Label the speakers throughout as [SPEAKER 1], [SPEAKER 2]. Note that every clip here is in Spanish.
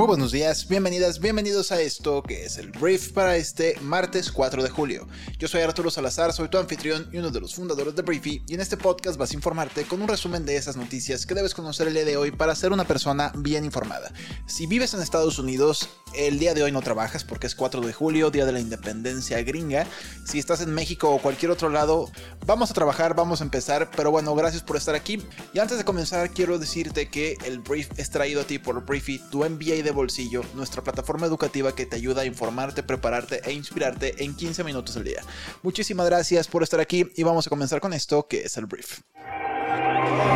[SPEAKER 1] Muy buenos días, bienvenidas, bienvenidos a esto que es el brief para este martes 4 de julio. Yo soy Arturo Salazar, soy tu anfitrión y uno de los fundadores de Briefy y en este podcast vas a informarte con un resumen de esas noticias que debes conocer el día de hoy para ser una persona bien informada. Si vives en Estados Unidos, el día de hoy no trabajas porque es 4 de julio, día de la independencia gringa. Si estás en México o cualquier otro lado, vamos a trabajar, vamos a empezar, pero bueno, gracias por estar aquí. Y antes de comenzar, quiero decirte que el brief es traído a ti por Briefy, tu MBA bolsillo, nuestra plataforma educativa que te ayuda a informarte, prepararte e inspirarte en 15 minutos al día. Muchísimas gracias por estar aquí y vamos a comenzar con esto que es el brief.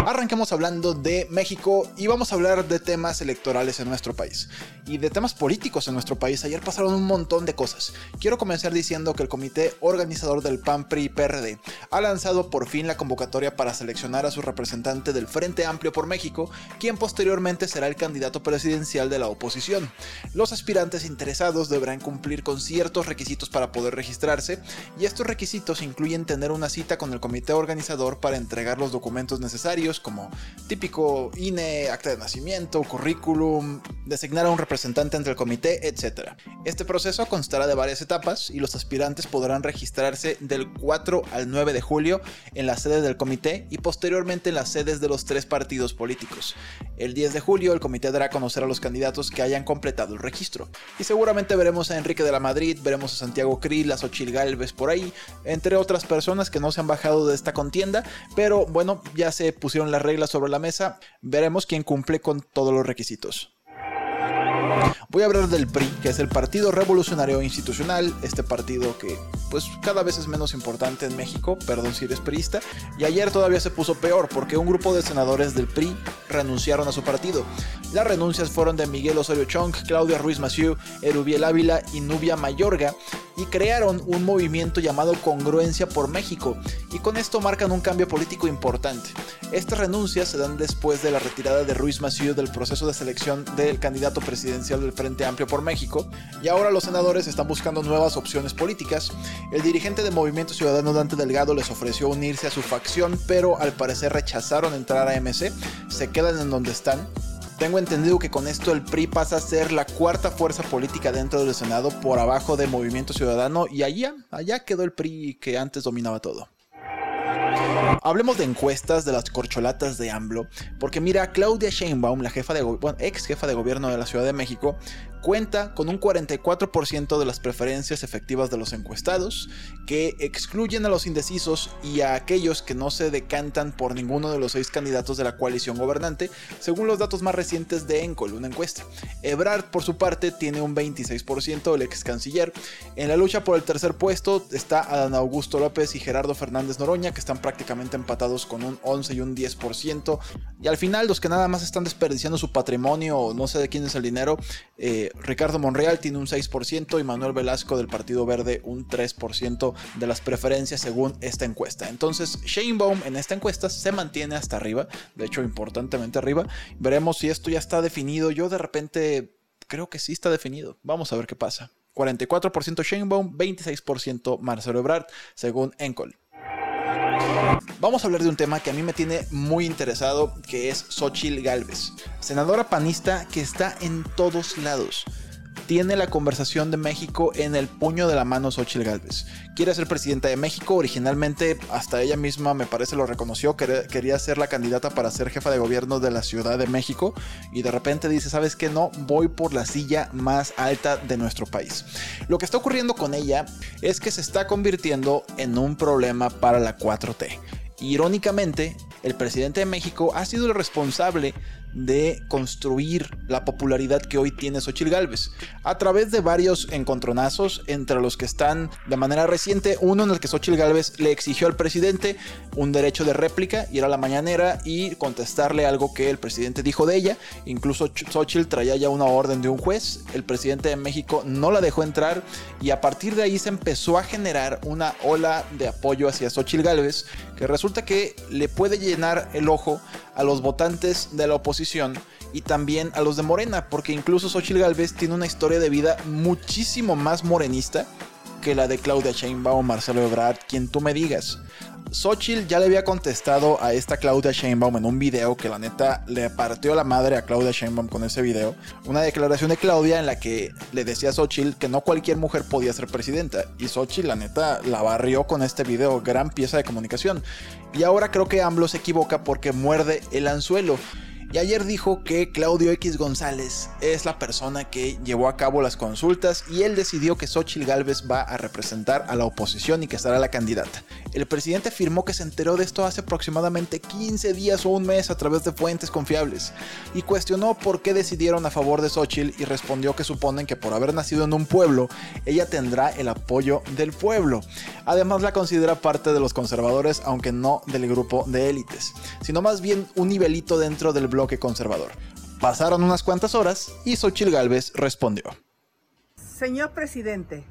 [SPEAKER 1] Arranquemos hablando de México y vamos a hablar de temas electorales en nuestro país y de temas políticos en nuestro país. Ayer pasaron un montón de cosas. Quiero comenzar diciendo que el comité organizador del PAN PRI PRD ha lanzado por fin la convocatoria para seleccionar a su representante del Frente Amplio por México, quien posteriormente será el candidato presidencial de la oposición. Los aspirantes interesados deberán cumplir con ciertos requisitos para poder registrarse y estos requisitos incluyen tener una cita con el comité organizador para entregar los documentos necesarios como típico INE, acta de nacimiento, currículum, designar a un representante entre el comité, etc. Este proceso constará de varias etapas y los aspirantes podrán registrarse del 4 al 9 de julio en la sede del comité y posteriormente en las sedes de los tres partidos políticos. El 10 de julio el comité dará a conocer a los candidatos que hayan completado el registro. Y seguramente veremos a Enrique de la Madrid, veremos a Santiago Krill, a Xochil Galvez por ahí, entre otras personas que no se han bajado de esta contienda, pero bueno, ya se pusieron las reglas sobre la mesa, veremos quién cumple con todos los requisitos. Voy a hablar del PRI, que es el Partido Revolucionario Institucional, este partido que pues cada vez es menos importante en México, perdón si eres priista, y ayer todavía se puso peor porque un grupo de senadores del PRI renunciaron a su partido. Las renuncias fueron de Miguel Osorio Chong, Claudia Ruiz Massieu, Erubiel Ávila y Nubia Mayorga, y crearon un movimiento llamado Congruencia por México, y con esto marcan un cambio político importante. Estas renuncias se dan después de la retirada de Ruiz Massieu del proceso de selección del candidato presidencial del Frente Amplio por México, y ahora los senadores están buscando nuevas opciones políticas. El dirigente de Movimiento Ciudadano Dante Delgado les ofreció unirse a su facción, pero al parecer rechazaron entrar a MC, se quedan en donde están. Tengo entendido que con esto el PRI pasa a ser la cuarta fuerza política dentro del Senado por abajo de Movimiento Ciudadano y allá, allá quedó el PRI que antes dominaba todo. Hablemos de encuestas de las corcholatas de AMLO, porque mira, Claudia Sheinbaum, la jefa de ex jefa de gobierno de la Ciudad de México, cuenta con un 44% de las preferencias efectivas de los encuestados, que excluyen a los indecisos y a aquellos que no se decantan por ninguno de los seis candidatos de la coalición gobernante, según los datos más recientes de Encol, una encuesta. Ebrard, por su parte, tiene un 26%, el ex canciller. En la lucha por el tercer puesto está Adán Augusto López y Gerardo Fernández Noroña, que están prácticamente empatados con un 11 y un 10%. Y al final, los que nada más están desperdiciando su patrimonio o no sé de quién es el dinero, eh, Ricardo Monreal tiene un 6% y Manuel Velasco del Partido Verde un 3% de las preferencias según esta encuesta. Entonces, Sheinbaum en esta encuesta se mantiene hasta arriba, de hecho importantemente arriba. Veremos si esto ya está definido. Yo de repente creo que sí está definido. Vamos a ver qué pasa. 44% Sheinbaum, 26% Marcelo Ebrard, según Encol. Vamos a hablar de un tema que a mí me tiene muy interesado, que es Xochil Galvez, senadora panista que está en todos lados tiene la conversación de México en el puño de la mano Xochitl Gálvez. Quiere ser presidenta de México, originalmente hasta ella misma me parece lo reconoció, quería ser la candidata para ser jefa de gobierno de la Ciudad de México y de repente dice, ¿sabes qué? No, voy por la silla más alta de nuestro país. Lo que está ocurriendo con ella es que se está convirtiendo en un problema para la 4T. Irónicamente, el presidente de México ha sido el responsable de construir la popularidad que hoy tiene Xochitl Galvez a través de varios encontronazos entre los que están de manera reciente uno en el que Xochitl Galvez le exigió al presidente un derecho de réplica ir a la mañanera y contestarle algo que el presidente dijo de ella. Incluso Xochitl traía ya una orden de un juez el presidente de México no la dejó entrar y a partir de ahí se empezó a generar una ola de apoyo hacia Xochitl Galvez que resulta que le puede llenar el ojo a los votantes de la oposición y también a los de Morena, porque incluso Xochitl Galvez tiene una historia de vida muchísimo más morenista que la de Claudia Sheinbaum o Marcelo Ebrard, quien tú me digas. Xochitl ya le había contestado a esta Claudia Sheinbaum en un video que la neta le partió la madre a Claudia Sheinbaum con ese video. Una declaración de Claudia en la que le decía a Xochitl que no cualquier mujer podía ser presidenta. Y Xochitl la neta la barrió con este video, gran pieza de comunicación. Y ahora creo que AMLO se equivoca porque muerde el anzuelo. Y ayer dijo que Claudio X González es la persona que llevó a cabo las consultas y él decidió que Xochitl Gálvez va a representar a la oposición y que será la candidata. El presidente afirmó que se enteró de esto hace aproximadamente 15 días o un mes a través de fuentes confiables y cuestionó por qué decidieron a favor de Xochitl y respondió que suponen que por haber nacido en un pueblo, ella tendrá el apoyo del pueblo. Además la considera parte de los conservadores, aunque no del grupo de élites, sino más bien un nivelito dentro del bloque conservador. Pasaron unas cuantas horas y Xochitl Gálvez respondió.
[SPEAKER 2] Señor presidente,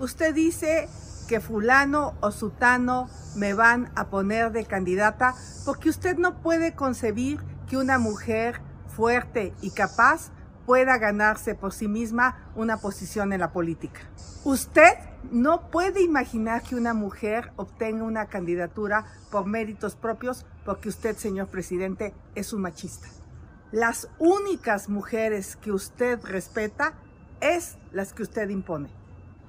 [SPEAKER 2] usted dice que fulano o sutano me van a poner de candidata porque usted no puede concebir que una mujer fuerte y capaz pueda ganarse por sí misma una posición en la política. Usted no puede imaginar que una mujer obtenga una candidatura por méritos propios porque usted, señor presidente, es un machista. Las únicas mujeres que usted respeta es las que usted impone,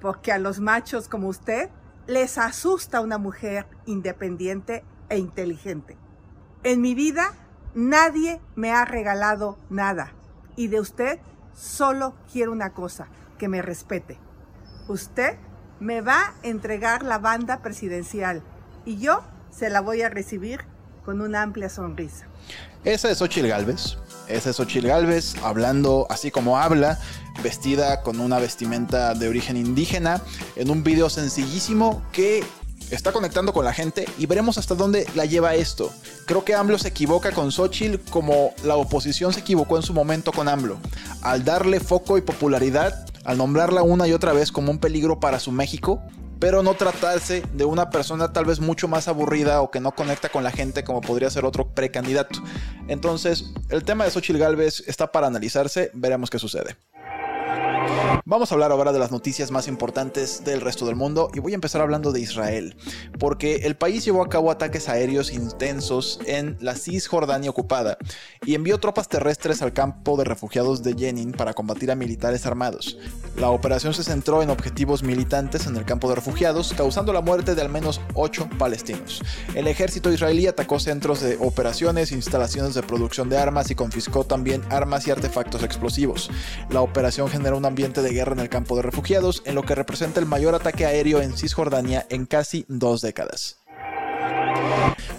[SPEAKER 2] porque a los machos como usted les asusta una mujer independiente e inteligente. En mi vida nadie me ha regalado nada y de usted solo quiero una cosa, que me respete. Usted me va a entregar la banda presidencial y yo se la voy a recibir con una amplia sonrisa.
[SPEAKER 1] Esa es Xochitl Galvez. Esa es Xochitl Galvez hablando así como habla, vestida con una vestimenta de origen indígena, en un video sencillísimo que está conectando con la gente y veremos hasta dónde la lleva esto. Creo que AMLO se equivoca con Xochitl como la oposición se equivocó en su momento con AMLO. Al darle foco y popularidad, al nombrarla una y otra vez como un peligro para su México, pero no tratarse de una persona tal vez mucho más aburrida o que no conecta con la gente como podría ser otro precandidato. Entonces, el tema de Xochitl Galvez está para analizarse, veremos qué sucede. Vamos a hablar ahora de las noticias más importantes del resto del mundo y voy a empezar hablando de Israel, porque el país llevó a cabo ataques aéreos intensos en la Cisjordania ocupada y envió tropas terrestres al campo de refugiados de Jenin para combatir a militares armados. La operación se centró en objetivos militantes en el campo de refugiados, causando la muerte de al menos 8 palestinos. El ejército israelí atacó centros de operaciones, instalaciones de producción de armas y confiscó también armas y artefactos explosivos. La operación generó un ambiente de guerra en el campo de refugiados, en lo que representa el mayor ataque aéreo en Cisjordania en casi dos décadas.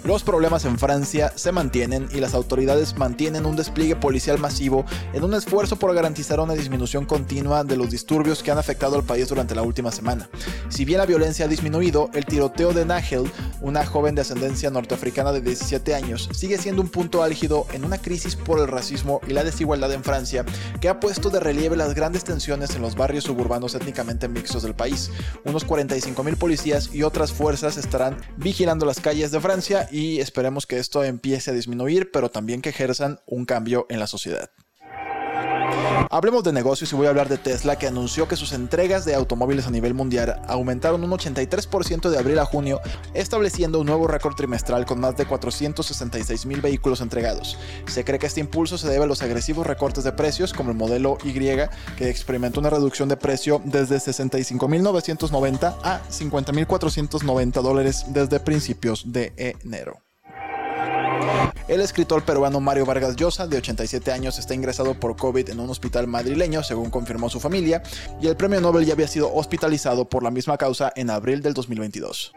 [SPEAKER 1] Los problemas en Francia se mantienen y las autoridades mantienen un despliegue policial masivo en un esfuerzo por garantizar una disminución continua de los disturbios que han afectado al país durante la última semana. Si bien la violencia ha disminuido, el tiroteo de Nahel, una joven de ascendencia norteafricana de 17 años, sigue siendo un punto álgido en una crisis por el racismo y la desigualdad en Francia que ha puesto de relieve las grandes tensiones en los barrios suburbanos étnicamente mixtos del país. Unos 45.000 policías y otras fuerzas estarán vigilando las calles de Francia y esperemos que esto empiece a disminuir, pero también que ejerzan un cambio en la sociedad. Hablemos de negocios y voy a hablar de Tesla que anunció que sus entregas de automóviles a nivel mundial aumentaron un 83% de abril a junio, estableciendo un nuevo récord trimestral con más de 466 mil vehículos entregados. Se cree que este impulso se debe a los agresivos recortes de precios como el modelo Y que experimentó una reducción de precio desde 65.990 a 50.490 dólares desde principios de enero. El escritor peruano Mario Vargas Llosa, de 87 años, está ingresado por COVID en un hospital madrileño, según confirmó su familia, y el premio Nobel ya había sido hospitalizado por la misma causa en abril del 2022.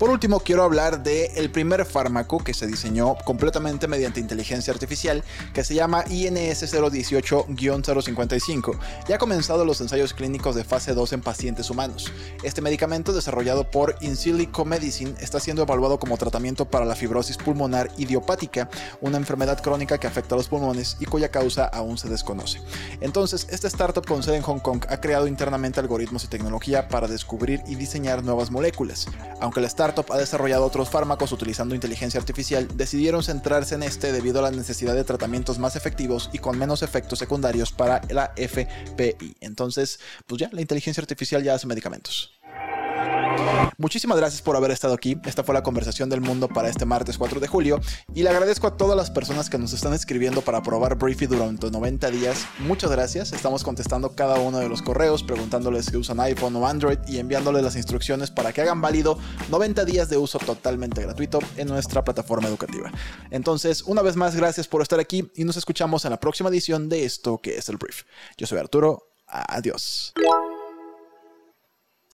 [SPEAKER 1] Por último, quiero hablar del el primer fármaco que se diseñó completamente mediante inteligencia artificial, que se llama INS 018-055, y ha comenzado los ensayos clínicos de fase 2 en pacientes humanos. Este medicamento, desarrollado por Insilico Medicine, está siendo evaluado como tratamiento para la fibrosis pulmonar idiopática, una enfermedad crónica que afecta a los pulmones y cuya causa aún se desconoce. Entonces, esta startup con sede en Hong Kong ha creado internamente algoritmos y tecnología para descubrir y diseñar nuevas moléculas. Aunque la startup ha desarrollado otros fármacos utilizando inteligencia artificial, decidieron centrarse en este debido a la necesidad de tratamientos más efectivos y con menos efectos secundarios para la FPI. Entonces, pues ya, la inteligencia artificial ya hace medicamentos. Muchísimas gracias por haber estado aquí. Esta fue la conversación del mundo para este martes 4 de julio. Y le agradezco a todas las personas que nos están escribiendo para probar Briefy durante 90 días. Muchas gracias. Estamos contestando cada uno de los correos, preguntándoles si usan iPhone o Android y enviándoles las instrucciones para que hagan válido 90 días de uso totalmente gratuito en nuestra plataforma educativa. Entonces, una vez más, gracias por estar aquí y nos escuchamos en la próxima edición de esto que es el Brief. Yo soy Arturo. Adiós.